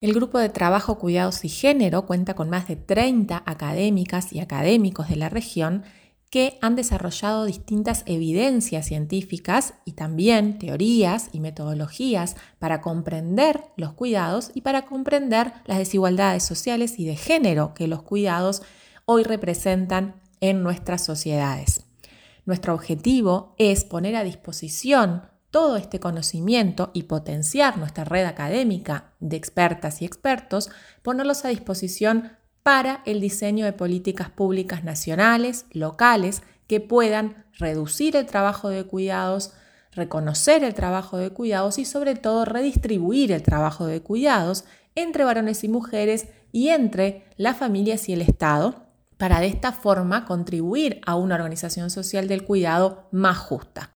El grupo de trabajo Cuidados y Género cuenta con más de 30 académicas y académicos de la región que han desarrollado distintas evidencias científicas y también teorías y metodologías para comprender los cuidados y para comprender las desigualdades sociales y de género que los cuidados hoy representan en nuestras sociedades. Nuestro objetivo es poner a disposición todo este conocimiento y potenciar nuestra red académica de expertas y expertos, ponerlos a disposición para el diseño de políticas públicas nacionales, locales, que puedan reducir el trabajo de cuidados, reconocer el trabajo de cuidados y sobre todo redistribuir el trabajo de cuidados entre varones y mujeres y entre las familias y el Estado, para de esta forma contribuir a una organización social del cuidado más justa.